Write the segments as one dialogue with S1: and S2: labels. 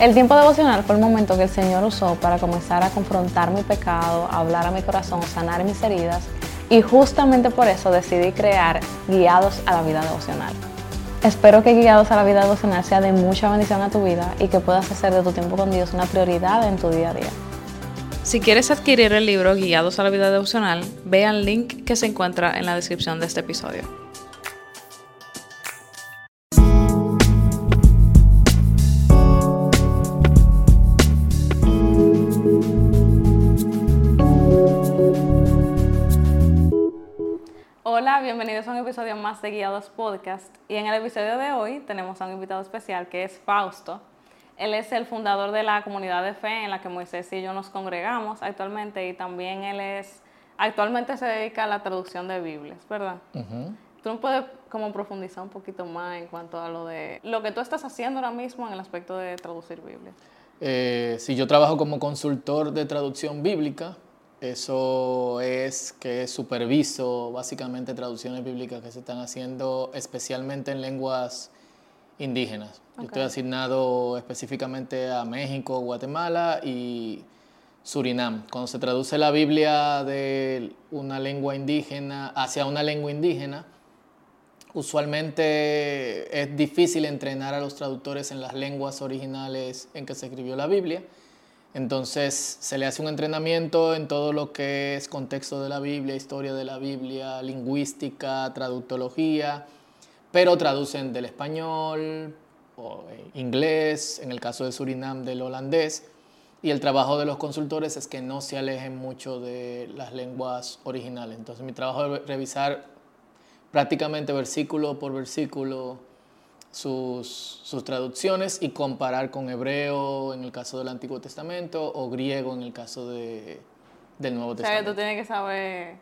S1: El tiempo devocional fue el momento que el Señor usó para comenzar a confrontar mi pecado, hablar a mi corazón, sanar mis heridas y justamente por eso decidí crear Guiados a la Vida Devocional. Espero que Guiados a la Vida Devocional sea de mucha bendición a tu vida y que puedas hacer de tu tiempo con Dios una prioridad en tu día a día.
S2: Si quieres adquirir el libro Guiados a la Vida Devocional, ve al link que se encuentra en la descripción de este episodio.
S1: Bienvenidos a un episodio más de Guiados Podcast. Y en el episodio de hoy tenemos a un invitado especial que es Fausto. Él es el fundador de la comunidad de fe en la que Moisés y yo nos congregamos actualmente y también él es, actualmente se dedica a la traducción de Biblias, ¿verdad? ¿Tú no puedes como profundizar un poquito más en cuanto a lo de lo que tú estás haciendo ahora mismo en el aspecto de traducir Biblias?
S3: Eh, si yo trabajo como consultor de traducción bíblica, eso es que superviso básicamente traducciones bíblicas que se están haciendo especialmente en lenguas indígenas. Yo estoy asignado específicamente a México, Guatemala y Surinam. Cuando se traduce la Biblia de una lengua indígena hacia una lengua indígena, usualmente es difícil entrenar a los traductores en las lenguas originales en que se escribió la Biblia entonces se le hace un entrenamiento en todo lo que es contexto de la Biblia, historia de la Biblia, lingüística, traductología, pero traducen del español, o eh, inglés, en el caso de Surinam del holandés, y el trabajo de los consultores es que no se alejen mucho de las lenguas originales. Entonces mi trabajo es revisar prácticamente versículo por versículo sus, sus, traducciones y comparar con hebreo en el caso del Antiguo Testamento o griego en el caso de, del Nuevo Testamento.
S1: O sea, tú tienes que saber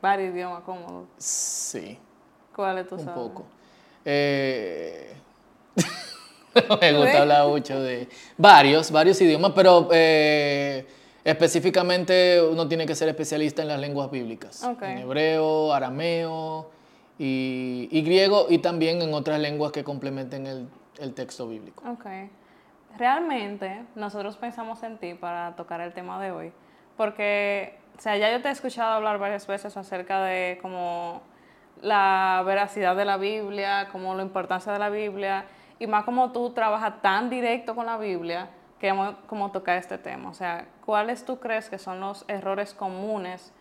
S1: varios idiomas cómodos.
S3: Sí.
S1: ¿Cuáles tú
S3: un
S1: sabes?
S3: Un poco. Eh, me gusta hablar mucho de varios, varios idiomas, pero eh, específicamente uno tiene que ser especialista en las lenguas bíblicas. En hebreo, arameo, y, griego y también en otras lenguas que complementen el, el, texto bíblico.
S1: Ok. Realmente nosotros pensamos en ti para tocar el tema de hoy, porque, o sea, ya yo te he escuchado hablar varias veces acerca de como la veracidad de la Biblia, como la importancia de la Biblia, y más como tú trabajas tan directo con la Biblia, queremos como tocar este tema. O sea, ¿cuáles tú crees que son los errores comunes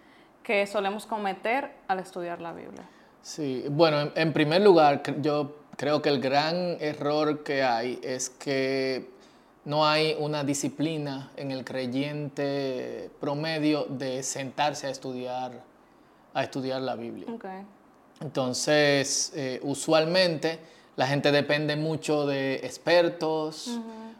S1: que solemos cometer al estudiar la Biblia?
S3: Sí, bueno, en, primer lugar, yo creo que el gran error que hay es que no hay una disciplina en el creyente promedio de sentarse a estudiar, a estudiar la Biblia. Entonces, eh, usualmente la gente depende mucho de expertos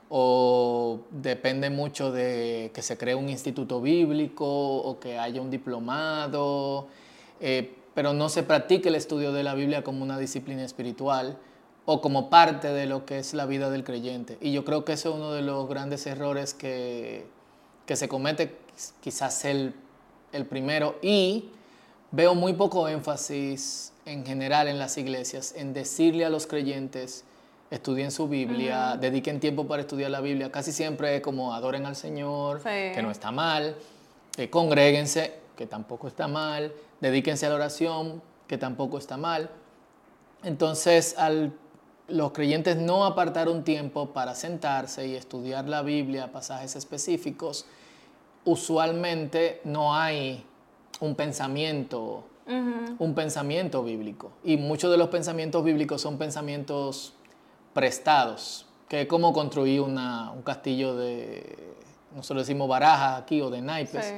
S3: o depende mucho de que se cree un instituto bíblico o que haya un diplomado. Eh, pero no se practique el estudio de la Biblia como una disciplina espiritual o como parte de lo que es la vida del creyente. Y yo creo que ese es uno de los grandes errores que, que se comete, quizás el, el primero, y veo muy poco énfasis en general en las iglesias en decirle a los creyentes, estudien su Biblia, dediquen tiempo para estudiar la Biblia. Casi siempre es como adoren al Señor, que no está mal, eh, congréguense, que tampoco está mal, dedíquense a la oración, que tampoco está mal. Entonces, al los creyentes no apartar un tiempo para sentarse y estudiar la Biblia, pasajes específicos, usualmente no hay un pensamiento, un pensamiento bíblico. Y muchos de los pensamientos bíblicos son pensamientos prestados, que es como construir un castillo de, nosotros decimos barajas aquí o de naipes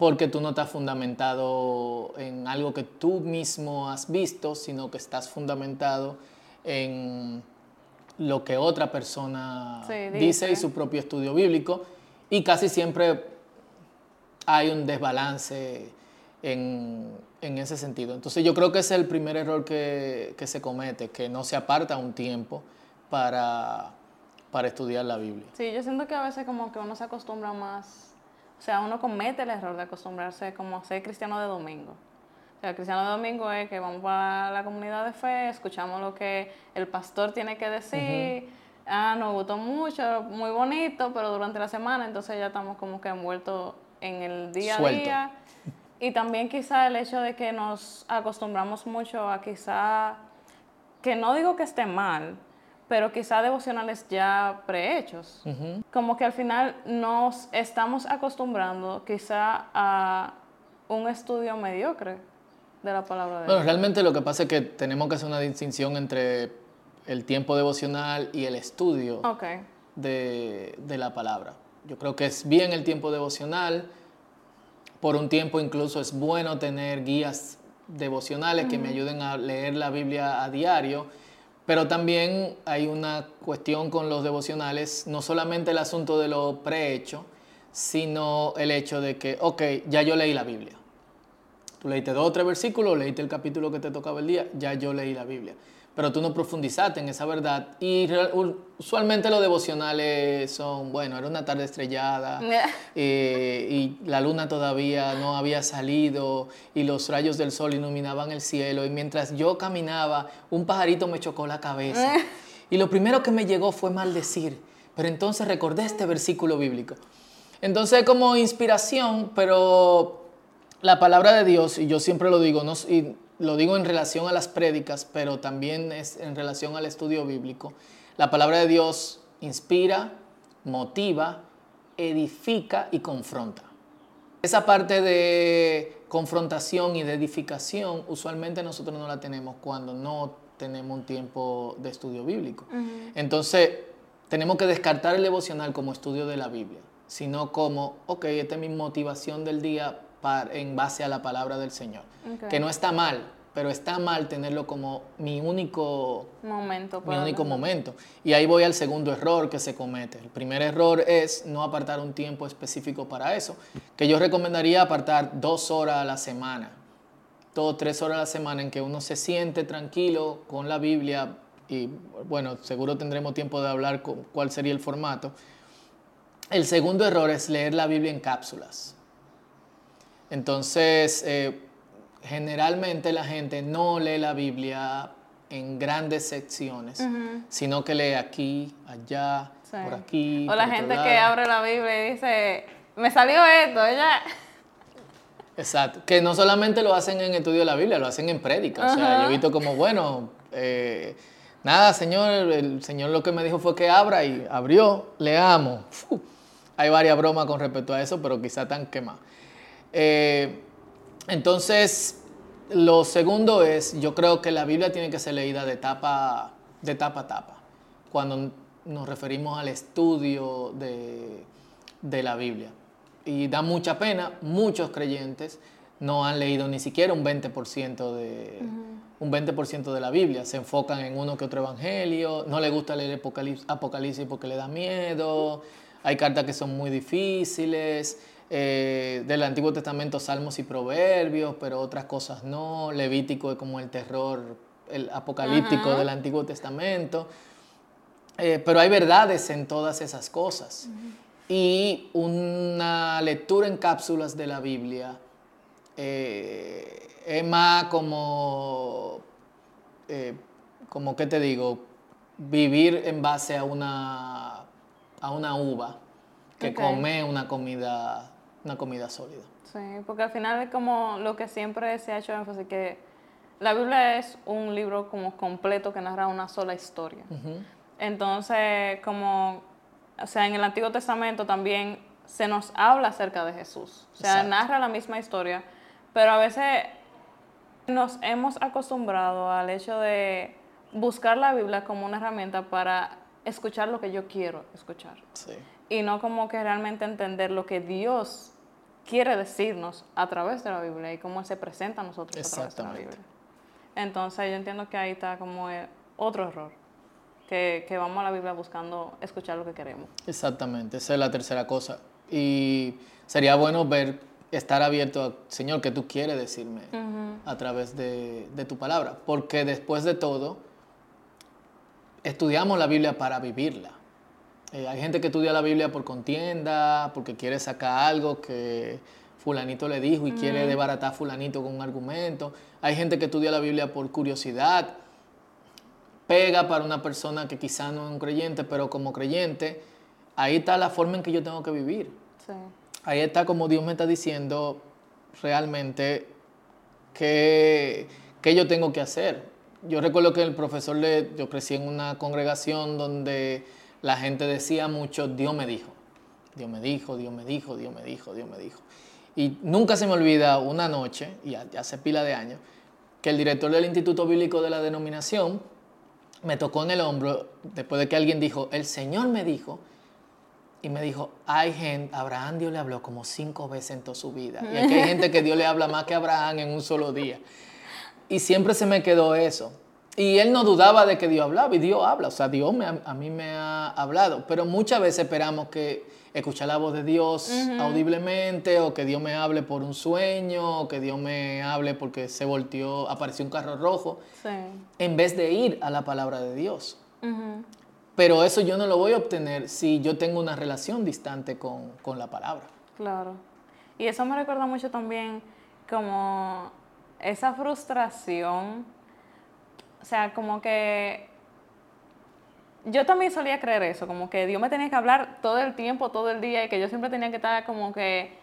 S3: porque tú no estás fundamentado en algo que tú mismo has visto, sino que estás fundamentado en lo que otra persona dice. y su propio estudio bíblico. Y casi siempre hay un desbalance en, ese sentido. Entonces yo creo que ese es el primer error que, se comete, que no se aparta un tiempo para, para estudiar la Biblia.
S1: Sí, yo siento que a veces como que uno se acostumbra más o sea, uno comete el error de acostumbrarse como a ser cristiano de domingo. O sea, cristiano de domingo es que vamos para la comunidad de fe, escuchamos lo que el pastor tiene que decir, ah, nos gustó mucho, muy bonito, pero durante la semana entonces ya estamos como que envueltos en el día a día. Y también quizá el hecho de que nos acostumbramos mucho a quizá, que no digo que esté mal, pero quizá devocionales ya prehechos. Como que al final nos estamos acostumbrando quizá a un estudio mediocre de la palabra de
S3: Dios. Bueno, realmente lo que pasa es que tenemos que hacer una distinción entre el tiempo devocional y el estudio de, de la palabra. Yo creo que es bien el tiempo devocional por un tiempo incluso es bueno tener guías devocionales que me ayuden a leer la Biblia a diario, pero también hay una cuestión con los devocionales, no solamente el asunto de lo prehecho, sino el hecho de que, ok, ya yo leí la Biblia. Tú leíste dos o tres versículos, leíste el capítulo que te tocaba el día, ya yo leí la Biblia pero tú no profundizaste en esa verdad. Y usualmente los devocionales son, bueno, era una tarde estrellada eh, y la luna todavía no había salido y los rayos del sol iluminaban el cielo y mientras yo caminaba, un pajarito me chocó la cabeza. y lo primero que me llegó fue maldecir, pero entonces recordé este versículo bíblico. Entonces como inspiración, pero la palabra de Dios, y yo siempre lo digo, no, lo digo en relación a las prédicas, pero también es en relación al estudio bíblico. La palabra de Dios inspira, motiva, edifica y confronta. Esa parte de confrontación y de edificación usualmente nosotros no la tenemos cuando no tenemos un tiempo de estudio bíblico. Entonces, tenemos que descartar el devocional como estudio de la Biblia, sino como, ok, esta es mi motivación del día en base a la palabra del Señor. Que no está mal, pero está mal tenerlo como mi único
S1: momento.
S3: Mi único momento. Y ahí voy al segundo error que se comete. El primer error es no apartar un tiempo específico para eso, que yo recomendaría apartar dos horas a la semana, dos, tres horas a la semana en que uno se siente tranquilo con la Biblia y bueno, seguro tendremos tiempo de hablar con cuál sería el formato. El segundo error es leer la Biblia en cápsulas. Entonces, eh, generalmente la gente no lee la Biblia en grandes secciones, sino que lee aquí, allá, por aquí.
S1: O la gente que abre la Biblia y dice, me salió esto, ella.
S3: Exacto, que no solamente lo hacen en estudio de la Biblia, lo hacen en prédica. O sea, yo he visto como, bueno, eh, nada, Señor, el Señor lo que me dijo fue que abra y abrió, leamos. hay varias bromas con respecto a eso, pero quizá tan quemadas. Eh, entonces, lo segundo es, yo creo que la Biblia tiene que ser leída de tapa, de tapa a tapa, cuando nos referimos al estudio de, la Biblia. Y da mucha pena, muchos creyentes no han leído ni siquiera un 20% de, un 20 de la Biblia. Se enfocan en uno que otro evangelio, no les gusta leer Apocalipsis porque le da miedo, hay cartas que son muy difíciles. Eh, del Antiguo Testamento salmos y proverbios, pero otras cosas no. Levítico es como el terror, el apocalíptico del Antiguo Testamento. Eh, pero hay verdades en todas esas cosas. Y una lectura en cápsulas de la Biblia eh, es más como, como, ¿qué te digo? Vivir en base a una, a una uva que come una comida una comida sólida.
S1: Sí, porque al final es como lo que siempre se ha hecho énfasis, que la Biblia es un libro como completo que narra una sola historia. Entonces, como, o sea, en el Antiguo Testamento también se nos habla acerca de Jesús. O sea, narra la misma historia, pero a veces nos hemos acostumbrado al hecho de buscar la Biblia como una herramienta para escuchar lo que yo quiero escuchar. Sí y no como que realmente entender lo que Dios quiere decirnos a través de la Biblia y cómo se presenta a nosotros a través de la Biblia. Entonces yo entiendo que ahí está como otro error, que, que, vamos a la Biblia buscando escuchar lo que queremos.
S3: Exactamente, esa es la tercera cosa. Y sería bueno ver, estar abierto a, Señor, ¿qué tú quieres decirme a través de, de tu palabra? Porque después de todo, estudiamos la Biblia para vivirla. Eh, hay gente que estudia la Biblia por contienda, porque quiere sacar algo que fulanito le dijo y quiere desbaratar a fulanito con un argumento. Hay gente que estudia la Biblia por curiosidad. pega para una persona que quizá no es un creyente, pero como creyente, ahí está la forma en que yo tengo que vivir.
S1: Sí.
S3: Ahí está como Dios me está diciendo realmente qué, qué yo tengo que hacer. Yo recuerdo que el profesor, le, yo crecí en una congregación donde la gente decía mucho, Dios me dijo, Dios me dijo, Dios me dijo, Dios me dijo, Dios me dijo. Y nunca se me olvida una noche, y hace pila de años, que el director del Instituto Bíblico de la denominación me tocó en el hombro después de que alguien dijo, el Señor me dijo, y me dijo, hay gente, Abraham Dios le habló como cinco veces en toda su vida. Y aquí hay gente que Dios le habla más que Abraham en un solo día. Y siempre se me quedó eso. Y él no dudaba de que Dios hablaba, y Dios habla, o sea, Dios me, a mí me ha hablado, pero muchas veces esperamos que escuchar la voz de Dios audiblemente, o que Dios me hable por un sueño, o que Dios me hable porque se volteó, apareció un carro rojo,
S1: Sí.
S3: en vez de ir a la palabra de Dios. Pero eso yo no lo voy a obtener si yo tengo una relación distante con, con la palabra.
S1: Claro. Y eso me recuerda mucho también como esa frustración. O sea, como que yo también solía creer eso, como que Dios me tenía que hablar todo el tiempo, todo el día, y que yo siempre tenía que estar como que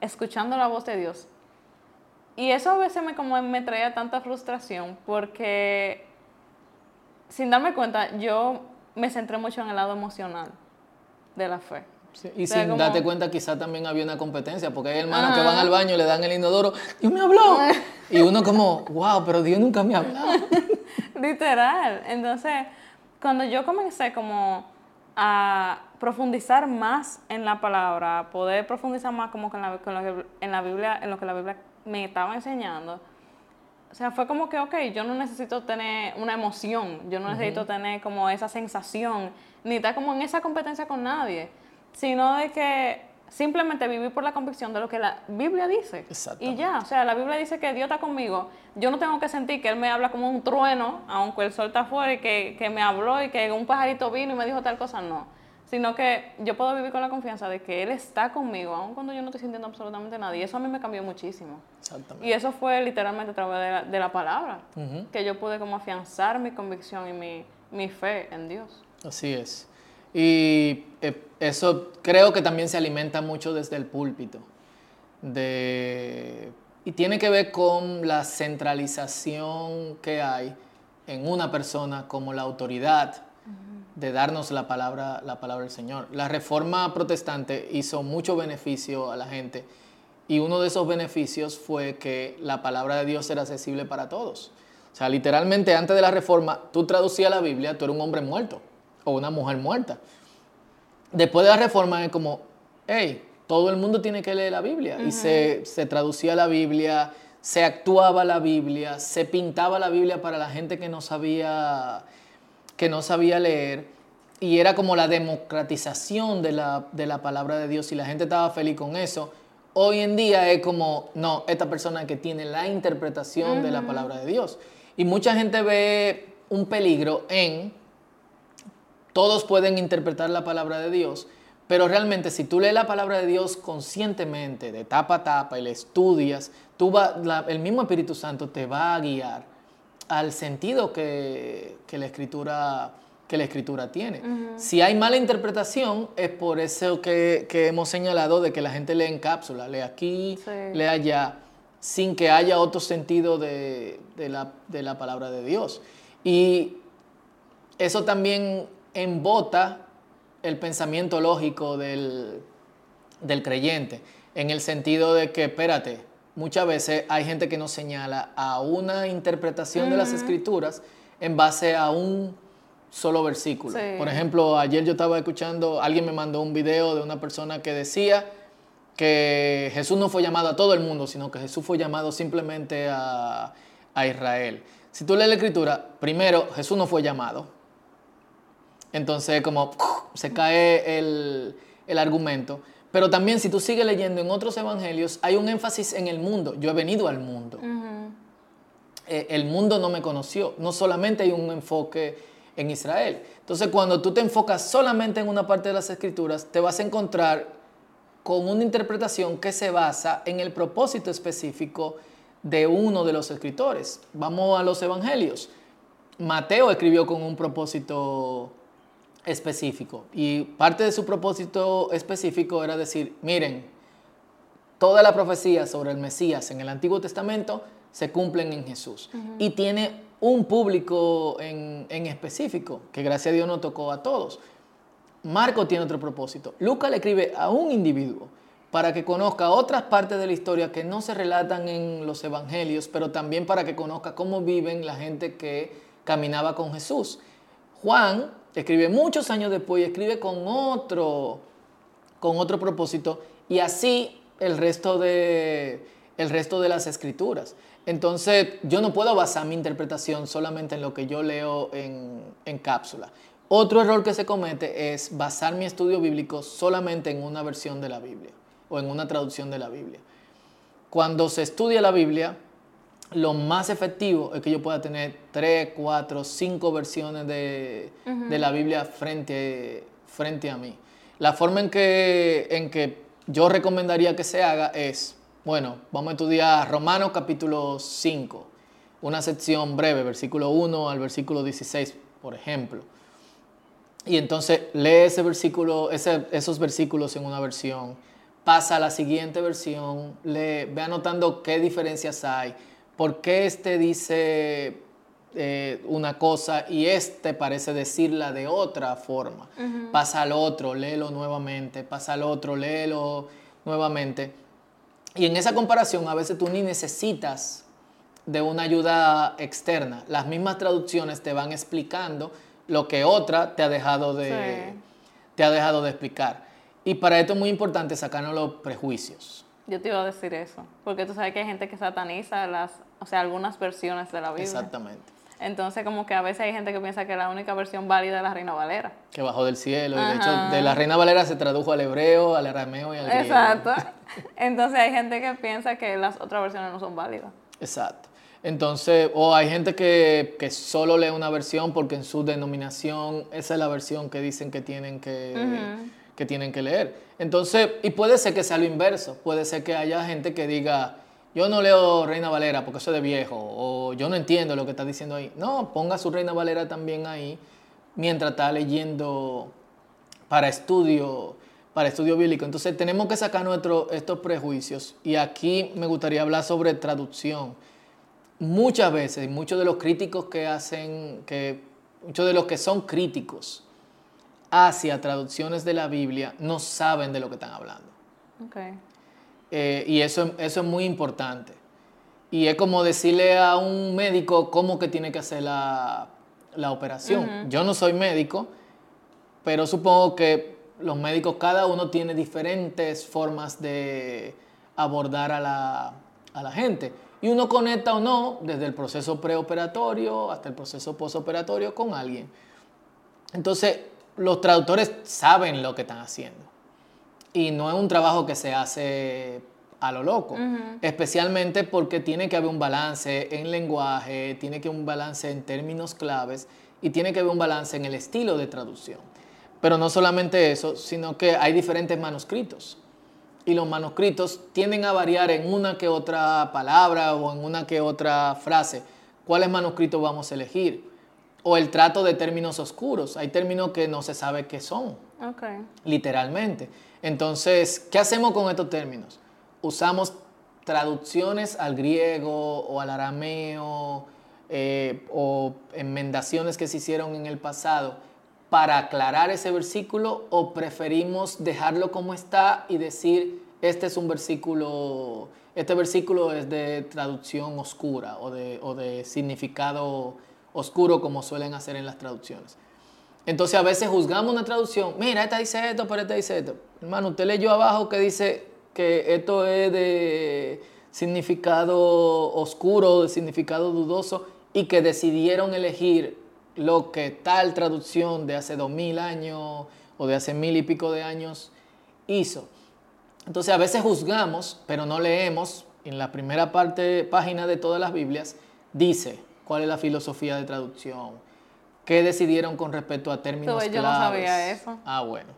S1: escuchando la voz de Dios. Y eso a veces me, como me traía tanta frustración, porque sin darme cuenta, yo me centré mucho en el lado emocional de la fe.
S3: Sí, Y
S1: O sea,
S3: sin
S1: como-
S3: darte cuenta quizá también había una competencia, porque hay hermanos que van al baño y le dan el inodoro, Dios me habló. Y uno como, wow, pero Dios nunca me ha hablado.
S1: Literal. Entonces, cuando yo comencé como a profundizar más en la palabra, a poder profundizar más como que en la, con lo que- en la Biblia, en lo que la Biblia me estaba enseñando, o sea, fue como que, ok, yo no necesito tener una emoción, yo no necesito tener como esa sensación, ni estar como en esa competencia con nadie, sino de que simplemente vivir por la convicción de lo que la Biblia dice. Y ya, o sea, la Biblia dice que Dios está conmigo. Yo no tengo que sentir que Él me habla como un trueno, aunque el sol está afuera y que, que me habló y que un pajarito vino y me dijo tal cosa, no. Sino que yo puedo vivir con la confianza de que Él está conmigo, aun cuando yo no estoy sintiendo absolutamente nada. Y eso a mí me cambió muchísimo.
S3: Exactamente.
S1: Y eso fue literalmente a través de la, de la palabra, que yo pude como afianzar mi convicción y mi, mi fe en Dios.
S3: Así es. Y eh, eso creo que también se alimenta mucho desde el púlpito. De, y tiene que ver con la centralización que hay en una persona como la autoridad de darnos la palabra, la palabra del Señor. La reforma protestante hizo mucho beneficio a la gente y uno de esos beneficios fue que la palabra de Dios era accesible para todos. O sea, literalmente antes de la reforma, tú traducías la Biblia, tú eres un hombre muerto o una mujer muerta. Después de la reforma es como, hey, todo el mundo tiene que leer la Biblia. Y se, se traducía la Biblia, se actuaba la Biblia, se pintaba la Biblia para la gente que no sabía, que no sabía leer. Y era como la democratización de la, de la palabra de Dios y la gente estaba feliz con eso. Hoy en día es como, no, esta persona que tiene la interpretación de la palabra de Dios. Y mucha gente ve un peligro en todos pueden interpretar la palabra de Dios, pero realmente si tú lees la palabra de Dios conscientemente, de tapa a tapa, y la estudias, tú va- la- el mismo Espíritu Santo te va a guiar al sentido que, que la, escritura, que la escritura tiene. Si hay mala interpretación, es por eso que, que hemos señalado de que la gente lee en cápsula, lee aquí,
S1: Sí.
S3: lee allá, sin que haya otro sentido de, de la, de la palabra de Dios. Y eso también embota el pensamiento lógico del, del creyente, en el sentido de que, espérate, muchas veces hay gente que nos señala a una interpretación de las escrituras en base a un solo versículo.
S1: Sí.
S3: Por ejemplo, ayer yo estaba escuchando, alguien me mandó un video de una persona que decía que Jesús no fue llamado a todo el mundo, sino que Jesús fue llamado simplemente a, a Israel. Si tú lees la escritura, primero, Jesús no fue llamado. Entonces, como se cae el, el argumento. Pero también, si tú sigues leyendo en otros evangelios, hay un énfasis en el mundo. Yo he venido al mundo. Eh, el mundo no me conoció. No solamente hay un enfoque en Israel. Entonces, cuando tú te enfocas solamente en una parte de las escrituras, te vas a encontrar con una interpretación que se basa en el propósito específico de uno de los escritores. Vamos a los evangelios. Mateo escribió con un propósito específico y parte de su propósito específico era decir, miren, toda la profecía sobre el Mesías en el Antiguo Testamento se cumplen en Jesús y tiene un público en, en específico que gracias a Dios no tocó a todos. Marco tiene otro propósito. Lucas le escribe a un individuo para que conozca otras partes de la historia que no se relatan en los evangelios, pero también para que conozca cómo viven la gente que caminaba con Jesús. Juan escribe muchos años después y escribe con otro, con otro propósito y así el resto de, el resto de las escrituras. Entonces yo no puedo basar mi interpretación solamente en lo que yo leo en, en cápsula. Otro error que se comete es basar mi estudio bíblico solamente en una versión de la Biblia o en una traducción de la Biblia. Cuando se estudia la Biblia, lo más efectivo es que yo pueda tener tres, cuatro, cinco versiones de, la Biblia frente, frente a mí. La forma en que, en que yo recomendaría que se haga es, bueno, vamos a estudiar Romanos capítulo 5, una sección breve, versículo 1 al versículo 16, por ejemplo y entonces lee ese versículo, esos versículos en una versión, pasa a la siguiente versión, lee, ve anotando qué diferencias hay, por qué este dice eh, una cosa y este parece decirla de otra forma. Pasa al otro, léelo nuevamente, pasa al otro, léelo nuevamente. Y en esa comparación a veces tú ni necesitas de una ayuda externa. Las mismas traducciones te van explicando lo que otra te ha dejado de, te ha dejado de explicar. Y para esto es muy importante sacarnos los prejuicios.
S1: Yo te iba a decir eso, porque tú sabes que hay gente que sataniza las, o sea, algunas versiones de la Biblia.
S3: Exactamente.
S1: Entonces, como que a veces hay gente que piensa que la única versión válida es la Reina Valera.
S3: Que bajó del cielo. Y de hecho, de la Reina Valera se tradujo al hebreo, al arameo y al griego.
S1: Exacto. Entonces, hay gente que piensa que las otras versiones no son válidas.
S3: Exacto. Entonces, o hay gente que, solo lee una versión porque en su denominación esa es la versión que dicen que tienen que, que tienen que leer. Entonces, y puede ser que sea lo inverso, puede ser que haya gente que diga, yo no leo Reina Valera porque soy de viejo, o yo no entiendo lo que está diciendo ahí. No, ponga su Reina Valera también ahí mientras está leyendo para estudio, para estudio bíblico. Entonces tenemos que sacar nuestro, estos prejuicios y aquí me gustaría hablar sobre traducción muchas veces, muchos de los críticos que hacen, que, muchos de los que son críticos hacia traducciones de la Biblia no saben de lo que están hablando. Eh, y eso, eso es muy importante. Y es como decirle a un médico cómo que tiene que hacer la, operación. Yo no soy médico, pero supongo que los médicos, cada uno tiene diferentes formas de abordar a la, a la gente y uno conecta o no desde el proceso preoperatorio hasta el proceso postoperatorio con alguien. Entonces, los traductores saben lo que están haciendo. Y no es un trabajo que se hace a lo loco, especialmente porque tiene que haber un balance en lenguaje, tiene que haber un balance en términos claves y tiene que haber un balance en el estilo de traducción. Pero no solamente eso, sino que hay diferentes manuscritos y los manuscritos tienden a variar en una que otra palabra o en una que otra frase. ¿Cuáles manuscritos vamos a elegir? O el trato de términos oscuros. Hay términos que no se sabe qué son. Literalmente. Entonces, ¿qué hacemos con estos términos? Usamos traducciones al griego o al arameo eh, o enmendaciones que se hicieron en el pasado para aclarar ese versículo o preferimos dejarlo como está y decir, este es un versículo, este versículo es de traducción oscura o de, o de significado oscuro como suelen hacer en las traducciones. Entonces a veces juzgamos una traducción, mira, esta dice esto, pero esta dice esto. Hermano, usted leyó abajo que dice que esto es de significado oscuro, de significado dudoso, y que decidieron elegir lo que tal traducción de hace dos mil años o de hace mil y pico de años hizo. Entonces a veces juzgamos, pero no leemos. En la primera parte, página de todas las Biblias, dice cuál es la filosofía de traducción, qué decidieron con respecto a términos
S1: Yo no sabía eso.
S3: Ah, bueno.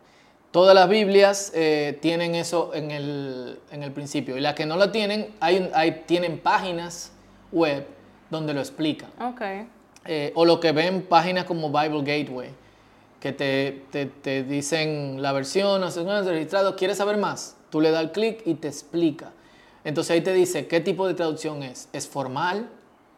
S3: Todas las Biblias eh, tienen eso en el, en el, principio. Y las que no lo tienen, hay, hay, tienen páginas web donde lo explican.
S1: Okay.
S3: eh, o lo que ven páginas como Bible Gateway, que te, te, te dicen la versión, no sé, registrado, ¿quieres saber más? Tú le das clic y te explica. Entonces ahí te dice qué tipo de traducción es. ¿Es formal,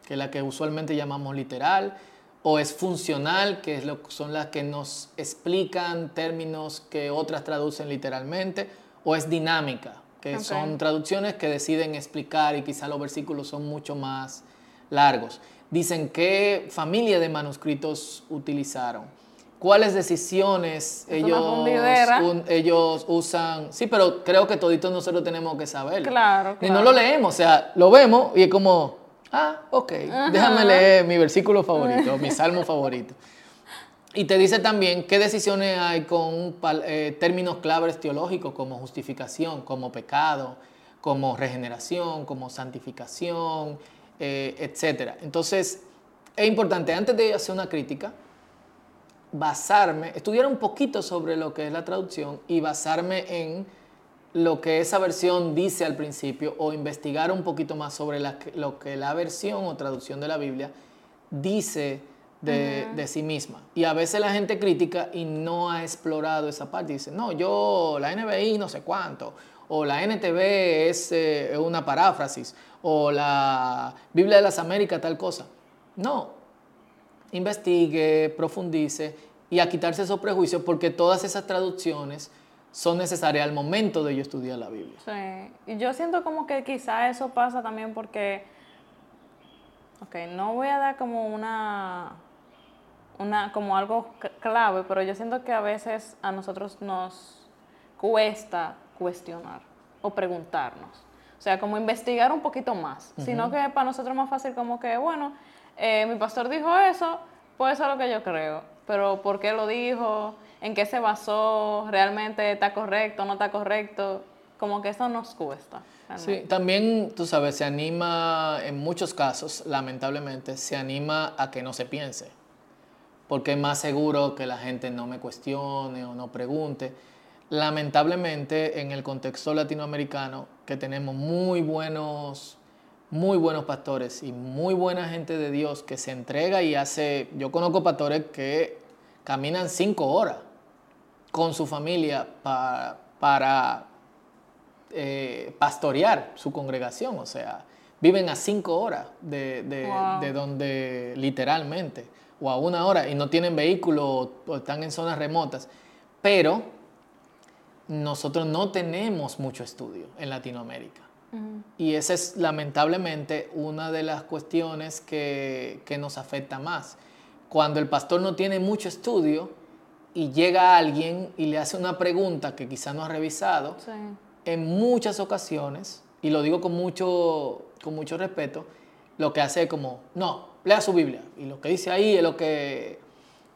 S3: que es la que usualmente llamamos literal? ¿O es funcional, que es lo, son las que nos explican términos que otras traducen literalmente? ¿O es dinámica, que son traducciones que deciden explicar y quizá los versículos son mucho más largos? Dicen qué familia de manuscritos utilizaron cuáles decisiones ellos, ellos usan. Sí, pero creo que toditos nosotros tenemos que saber.
S1: Claro,
S3: Y no lo leemos, o sea, lo vemos y es como, ah, ok, déjame leer mi versículo favorito, mi salmo favorito. Y te dice también qué decisiones hay con eh, términos claves teológicos como justificación, como pecado, como regeneración, como santificación, eh, etc. Entonces, es importante, antes de hacer una crítica, basarme, estudiar un poquito sobre lo que es la traducción y basarme en lo que esa versión dice al principio o investigar un poquito más sobre lo que la versión o traducción de la Biblia dice de, sí misma. Y a veces la gente critica y no ha explorado esa parte. Dice, no, yo, la NBI no sé cuánto, o la NTV es eh, una paráfrasis, o la Biblia de las Américas tal cosa. No, investigue, profundice y a quitarse esos prejuicios porque todas esas traducciones son necesarias al momento de yo estudiar la Biblia.
S1: Sí, y yo siento como que quizá eso pasa también porque, ok, no voy a dar como una, una como algo clave, pero yo siento que a veces a nosotros nos cuesta cuestionar o preguntarnos. O sea, como investigar un poquito más, sino que para nosotros es más fácil como que, bueno, eh, mi pastor dijo eso, pues eso es lo que yo creo. Pero ¿por qué lo dijo? ¿En qué se basó? ¿Realmente está correcto? ¿No está correcto? Como que eso nos cuesta.
S3: Sí, también, tú sabes, se anima, en muchos casos, lamentablemente, se anima a que no se piense. Porque es más seguro que la gente no me cuestione o no pregunte. Lamentablemente, en el contexto latinoamericano, que tenemos muy buenos muy buenos pastores y muy buena gente de Dios que se entrega y hace, yo conozco pastores que caminan cinco horas con su familia para, eh, pastorear su congregación, o sea, viven a cinco horas de, de, donde literalmente, o a una hora, y no tienen vehículo o están en zonas remotas, pero nosotros no tenemos mucho estudio en Latinoamérica. Y esa es lamentablemente una de las cuestiones que, nos afecta más. Cuando el pastor no tiene mucho estudio y llega alguien y le hace una pregunta que quizá no ha revisado, en muchas ocasiones, y lo digo con mucho, con mucho respeto, lo que hace es como, no, lea su Biblia. Y lo que dice ahí es lo que,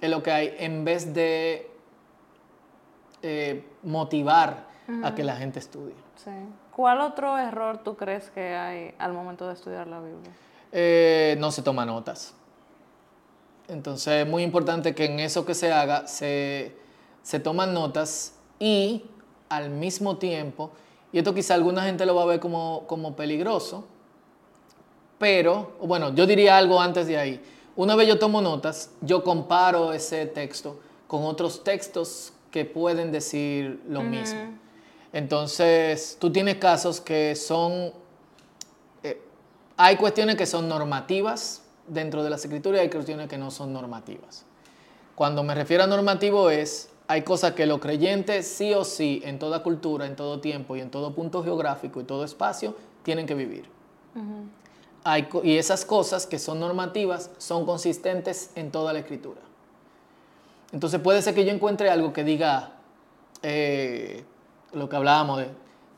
S3: es lo que hay, en vez de eh, motivar a que la gente estudie.
S1: ¿Cuál otro error tú crees que hay al momento de estudiar la Biblia?
S3: Eh, no se toma notas. Entonces es muy importante que en eso que se haga se, se toman notas y al mismo tiempo, y esto quizá alguna gente lo va a ver como, como peligroso, pero bueno, yo diría algo antes de ahí. Una vez yo tomo notas, yo comparo ese texto con otros textos que pueden decir lo mismo. Entonces, tú tienes casos que son, eh, hay cuestiones que son normativas dentro de las escrituras y hay cuestiones que no son normativas. Cuando me refiero a normativo es, hay cosas que los creyentes sí o sí, en toda cultura, en todo tiempo y en todo punto geográfico y todo espacio, tienen que vivir. y esas cosas que son normativas son consistentes en toda la escritura. Entonces puede ser que yo encuentre algo que diga, eh, lo que hablábamos de,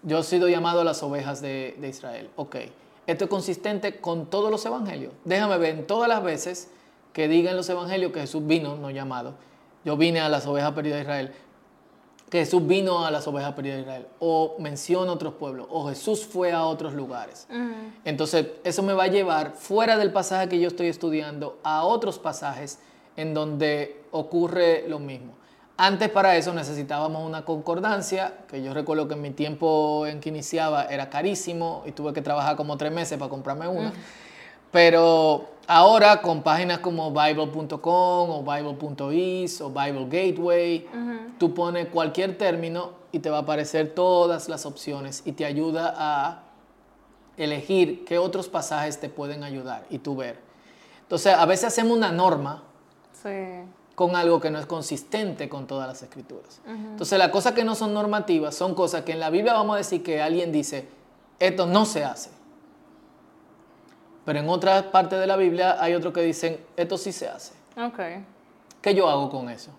S3: yo he sido llamado a las ovejas de, Israel. Ok, esto es consistente con todos los evangelios. Déjame ver en todas las veces que digan los evangelios que Jesús vino, no llamado. Yo vine a las ovejas perdidas de Israel. Que Jesús vino a las ovejas perdidas de Israel. O menciona otros pueblos. O Jesús fue a otros lugares. Entonces, eso me va a llevar fuera del pasaje que yo estoy estudiando a otros pasajes en donde ocurre lo mismo. Antes para eso necesitábamos una concordancia, que yo recuerdo que en mi tiempo en que iniciaba era carísimo y tuve que trabajar como tres meses para comprarme una. Pero ahora con páginas como bible.com o bible.is o Bible Gateway, tú pones cualquier término y te va a aparecer todas las opciones y te ayuda a elegir qué otros pasajes te pueden ayudar y tú ver. Entonces, a veces hacemos una norma con algo que no es consistente con todas las escrituras. Entonces, las cosas que no son normativas son cosas que en la Biblia vamos a decir que alguien dice, esto no se hace. Pero en otra parte de la Biblia hay otros que dicen, esto sí se hace.
S1: Ok.
S3: ¿Qué yo hago con eso?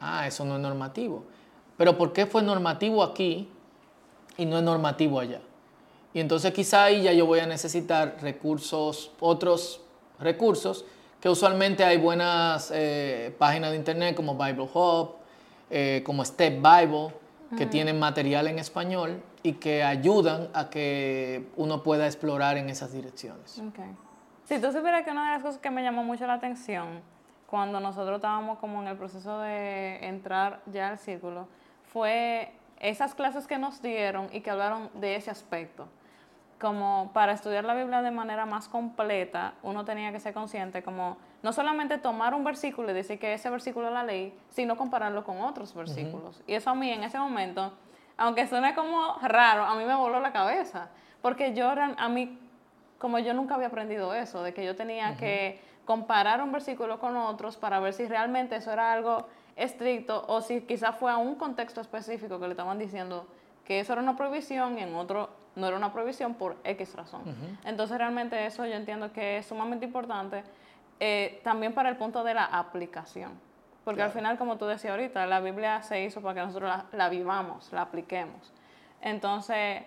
S3: Ah, eso no es normativo. Pero ¿por qué fue normativo aquí y no es normativo allá? Y entonces quizá ahí ya yo voy a necesitar recursos, otros recursos, que usualmente hay buenas eh, páginas de internet como Bible Hub, eh, como Step Bible, que tienen material en español y que ayudan a que uno pueda explorar en esas direcciones.
S1: Okay. Si tú supieras que una de las cosas que me llamó mucho la atención cuando nosotros estábamos como en el proceso de entrar ya al círculo, fue esas clases que nos dieron y que hablaron de ese aspecto. Como para estudiar la Biblia de manera más completa, uno tenía que ser consciente como no solamente tomar un versículo y decir que ese versículo es la ley, sino compararlo con otros versículos. Y eso a mí en ese momento aunque suene como raro, a mí me voló la cabeza, porque yo, a mí, como yo nunca había aprendido eso, de que yo tenía que comparar un versículo con otros para ver si realmente eso era algo estricto o si quizás fue a un contexto específico que le estaban diciendo que eso era una prohibición y en otro no era una prohibición por X razón. Entonces realmente eso yo entiendo que es sumamente importante eh, también para el punto de la aplicación. Porque al final, como tú decías ahorita, la Biblia se hizo para que nosotros la, vivamos, la apliquemos. Entonces,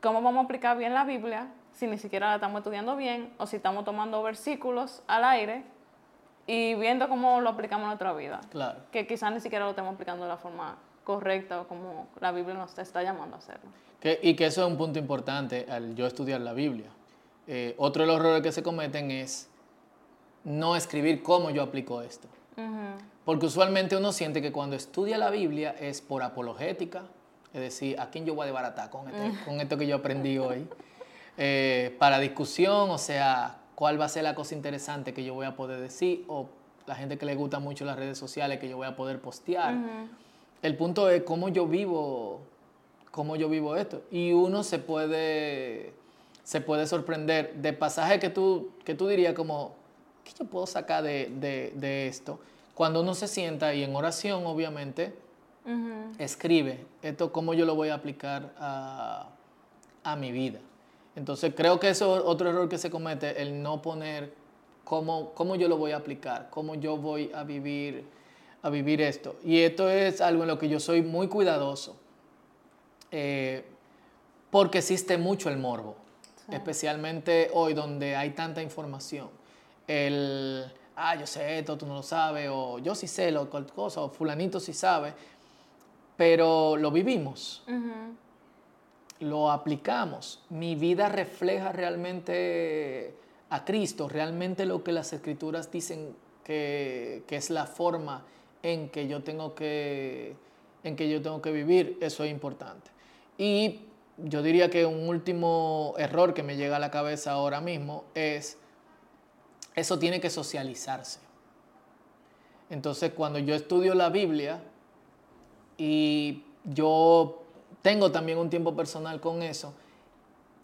S1: ¿cómo vamos a aplicar bien la Biblia si ni siquiera la estamos estudiando bien o si estamos tomando versículos al aire y viendo cómo lo aplicamos en nuestra vida?
S3: Claro.
S1: Que quizás ni siquiera lo estemos aplicando de la forma correcta o como la Biblia nos está llamando a hacerlo.
S3: y que eso es un punto importante al yo estudiar la Biblia. Eh, otro de los errores que se cometen es no escribir cómo yo aplico esto. Porque usualmente uno siente que cuando estudia la Biblia es por apologética, es decir, ¿a quién yo voy a desbaratar con, este, con esto que yo aprendí hoy? Eh, para discusión, o sea, cuál va a ser la cosa interesante que yo voy a poder decir, o la gente que le gusta mucho las redes sociales que yo voy a poder postear. El punto es cómo yo vivo, cómo yo vivo esto. Y uno se puede, se puede sorprender de pasajes que tú, que tú dirías como, ¿qué yo puedo sacar de, de esto? Cuando uno se sienta y en oración, obviamente, escribe esto, cómo yo lo voy a aplicar a, mi vida. Entonces creo que eso es otro error que se comete, el no poner cómo, cómo yo lo voy a aplicar, cómo yo voy a vivir, a vivir esto. Y esto es algo en lo que yo soy muy cuidadoso, eh, porque existe mucho el morbo, especialmente hoy donde hay tanta información. El, ah, yo sé esto, tú no lo sabes, o yo sí sé lo cosa, o fulanito sí sabe, pero lo vivimos, lo aplicamos. Mi vida refleja realmente a Cristo, realmente lo que las escrituras dicen que, es la forma en que yo tengo que, en que yo tengo que vivir, eso es importante. Y yo diría que un último error que me llega a la cabeza ahora mismo es eso tiene que socializarse. Entonces, cuando yo estudio la Biblia y yo tengo también un tiempo personal con eso,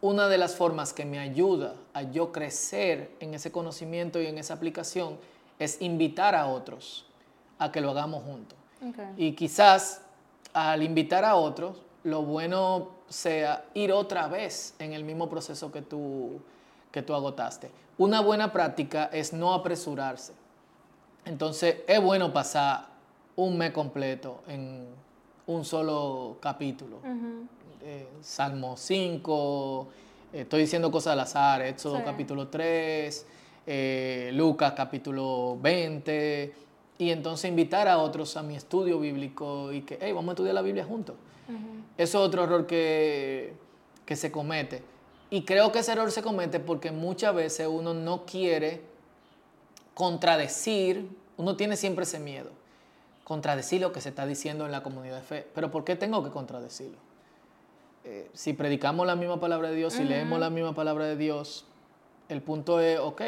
S3: una de las formas que me ayuda a yo crecer en ese conocimiento y en esa aplicación es invitar a otros a que lo hagamos juntos. Y quizás al invitar a otros, lo bueno sea ir otra vez en el mismo proceso que tú, que tú agotaste. Una buena práctica es no apresurarse. Entonces es bueno pasar un mes completo en un solo capítulo. Eh, Salmo 5, eh, estoy diciendo cosas al azar, Éxodo capítulo 3, eh, Lucas capítulo 20, y entonces invitar a otros a mi estudio bíblico y que, hey, vamos a estudiar la Biblia juntos. Eso es otro error que, que se comete. Y creo que ese error se comete porque muchas veces uno no quiere contradecir, uno tiene siempre ese miedo, contradecir lo que se está diciendo en la comunidad de fe. Pero ¿por qué tengo que contradecirlo? Eh, si predicamos la misma palabra de Dios, si leemos la misma palabra de Dios, El punto es, ok,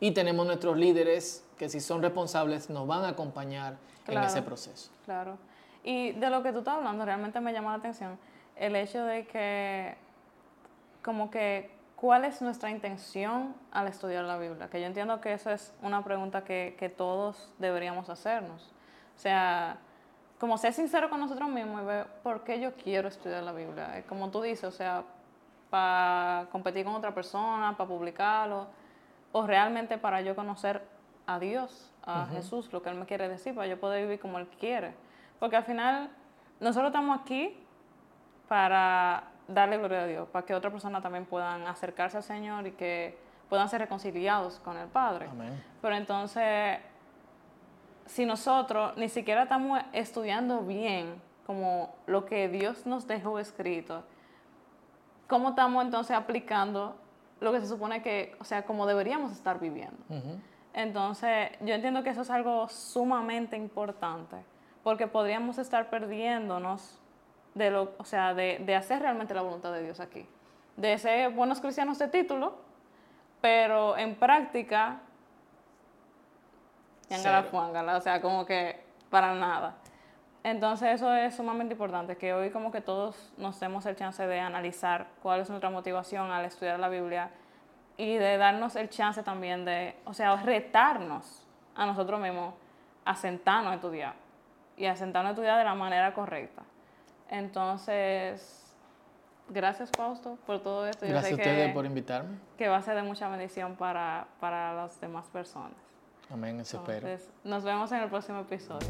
S3: y tenemos nuestros líderes que si son responsables nos van a acompañar en ese proceso.
S1: Claro. Y de lo que tú estás hablando, realmente me llama la atención el hecho de que, como que, ¿cuál es nuestra intención al estudiar la Biblia? Que yo entiendo que esa es una pregunta que, que todos deberíamos hacernos. O sea, como ser sincero con nosotros mismos y ver por qué yo quiero estudiar la Biblia. Como tú dices, o sea, para competir con otra persona, para publicarlo, o realmente para yo conocer a Dios, a Jesús, lo que Él me quiere decir, para yo poder vivir como Él quiere. Porque al final nosotros estamos aquí para darle gloria a Dios, para que otras personas también puedan acercarse al Señor y que puedan ser reconciliados con el Padre. Pero entonces, si nosotros ni siquiera estamos estudiando bien como lo que Dios nos dejó escrito, ¿cómo estamos entonces aplicando lo que se supone que, o sea, como deberíamos estar viviendo? Entonces, yo entiendo que eso es algo sumamente importante porque podríamos estar perdiéndonos de lo, o sea, de, de, hacer realmente la voluntad de Dios aquí. De ser buenos cristianos de título, pero en práctica, o sea, como que para nada. Entonces eso es sumamente importante, que hoy como que todos nos demos el chance de analizar cuál es nuestra motivación al estudiar la Biblia y de darnos el chance también de, o sea, retarnos a nosotros mismos a sentarnos a estudiar y a sentarnos a estudiar de la manera correcta. Entonces, gracias Fausto por todo esto.
S3: Gracias a ustedes por invitarme.
S1: Que va a ser de mucha bendición para, para las demás personas.
S3: Amén, eso espero.
S1: Nos vemos en el próximo episodio.